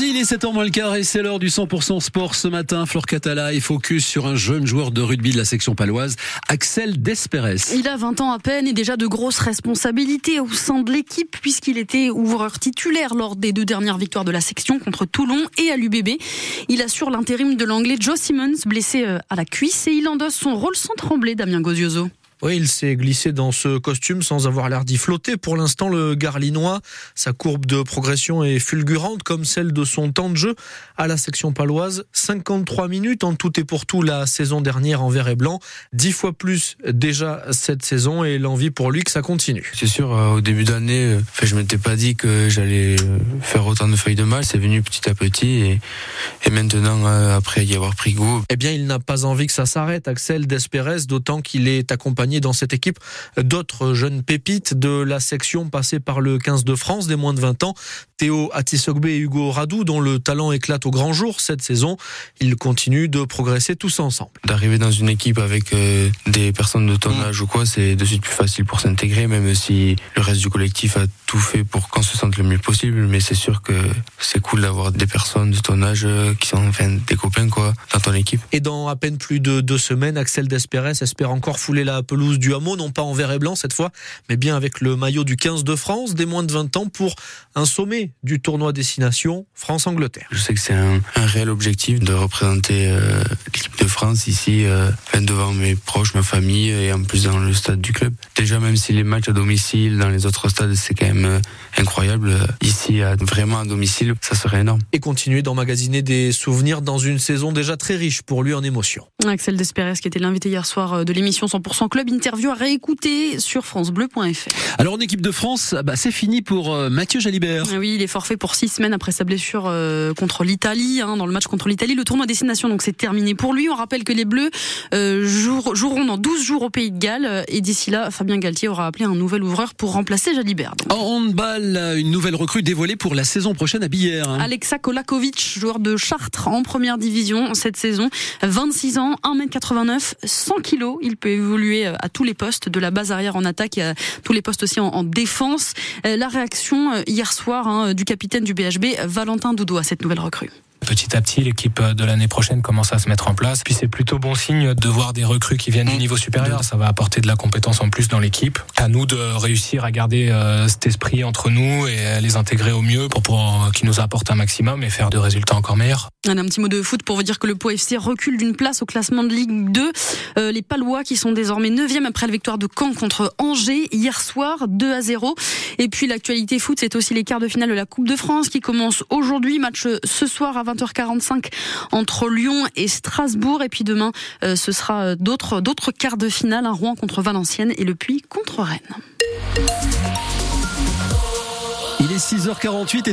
il est 7h moins le quart et c'est l'heure du 100% sport ce matin. Flore Catala est focus sur un jeune joueur de rugby de la section paloise, Axel Desperes. Il a 20 ans à peine et déjà de grosses responsabilités au sein de l'équipe puisqu'il était ouvreur titulaire lors des deux dernières victoires de la section contre Toulon et à l'UBB. Il assure l'intérim de l'anglais Joe Simmons, blessé euh, à la cuisse et il endosse son rôle sans trembler, Damien Gozioso. Oui, il s'est glissé dans ce costume sans avoir l'air d'y flotter. Pour l'instant, le Garlinois, sa courbe de progression est fulgurante comme celle de son temps de jeu à la section paloise. 53 minutes en tout et pour tout la saison dernière en vert et blanc. 10 fois plus déjà cette saison et l'envie pour lui que ça continue. C'est sûr, euh, au début d'année, euh, je m'étais pas dit que j'allais euh, faire autant de feuilles de mal. C'est venu petit à petit et, et maintenant, après y avoir pris goût. Eh bien, il n'a pas envie que ça s'arrête, Axel Desperes, d'autant qu'il est accompagné dans cette équipe d'autres jeunes pépites de la section passée par le 15 de France des moins de 20 ans. Théo Atisogbe et Hugo Radou, dont le talent éclate au grand jour cette saison. Ils continuent de progresser tous ensemble. D'arriver dans une équipe avec euh, des personnes de ton mm. âge ou quoi, c'est de suite plus facile pour s'intégrer, même si le reste du collectif a tout fait pour qu'on se sente le mieux possible. Mais c'est sûr que c'est cool d'avoir des personnes de ton âge euh, qui sont enfin des copains quoi dans ton équipe. Et dans à peine plus de deux semaines, Axel Desperes espère encore fouler la pelouse du Hameau, non pas en vert et blanc cette fois, mais bien avec le maillot du 15 de France, des moins de 20 ans, pour un sommet du tournoi destination France-Angleterre. Je sais que c'est un, réel objectif de représenter euh, de France ici, euh, devant mes proches, ma famille, et en plus dans le stade du club. Déjà, même si les matchs à domicile, dans les autres stades, c'est quand même euh, incroyable, euh, ici, vraiment à domicile, ça serait énorme. Et continuer d'emmagasiner des souvenirs dans une saison déjà très riche pour lui en émotions. Axel Desperes, qui était l'invité hier soir de l'émission 100% Club, interview à réécouter sur francebleu.fr. Alors en équipe de France, bah, c'est fini pour euh, Mathieu Jalibert. Ah oui, il est forfait pour six semaines après sa blessure euh, contre l'Italie, hein, dans le match contre l'Italie. Le tournoi destination, donc c'est terminé pour lui. On rappelle que les Bleus euh, joueront dans 12 jours au Pays de Galles. Et d'ici là, Fabien Galtier aura appelé un nouvel ouvreur pour remplacer Jalibert. En handball, une nouvelle recrue dévoilée pour la saison prochaine à Billère. Hein. Alexa Kolakovic, joueur de Chartres en première division cette saison. 26 ans, 1m89, 100 kg. Il peut évoluer à tous les postes, de la base arrière en attaque et à tous les postes aussi en, défense. Euh, la réaction euh, hier soir hein, du capitaine du BHB, Valentin Doudou, à cette nouvelle recrue. Petit à petit, l'équipe de l'année prochaine commence à se mettre en place. Puis c'est plutôt bon signe de voir des recrues qui viennent du niveau supérieur. Ça va apporter de la compétence en plus dans l'équipe. À nous de réussir à garder euh, cet esprit entre nous et les intégrer au mieux pour, pour qu'ils nous apportent un maximum et faire de résultats encore meilleurs. Un petit mot de foot pour vous dire que le Pau FC recule d'une place au classement de Ligue 2. Euh, les Palois qui sont désormais 9e après la victoire de Caen contre Angers hier soir 2 à 0. Et puis l'actualité foot, c'est aussi les quarts de finale de la Coupe de France qui commencent aujourd'hui. Match ce soir à 20h45 entre Lyon et Strasbourg. Et puis demain, euh, ce sera d'autres quarts de finale, un Rouen contre Valenciennes et le Puy contre Rennes. Il est 6h48 et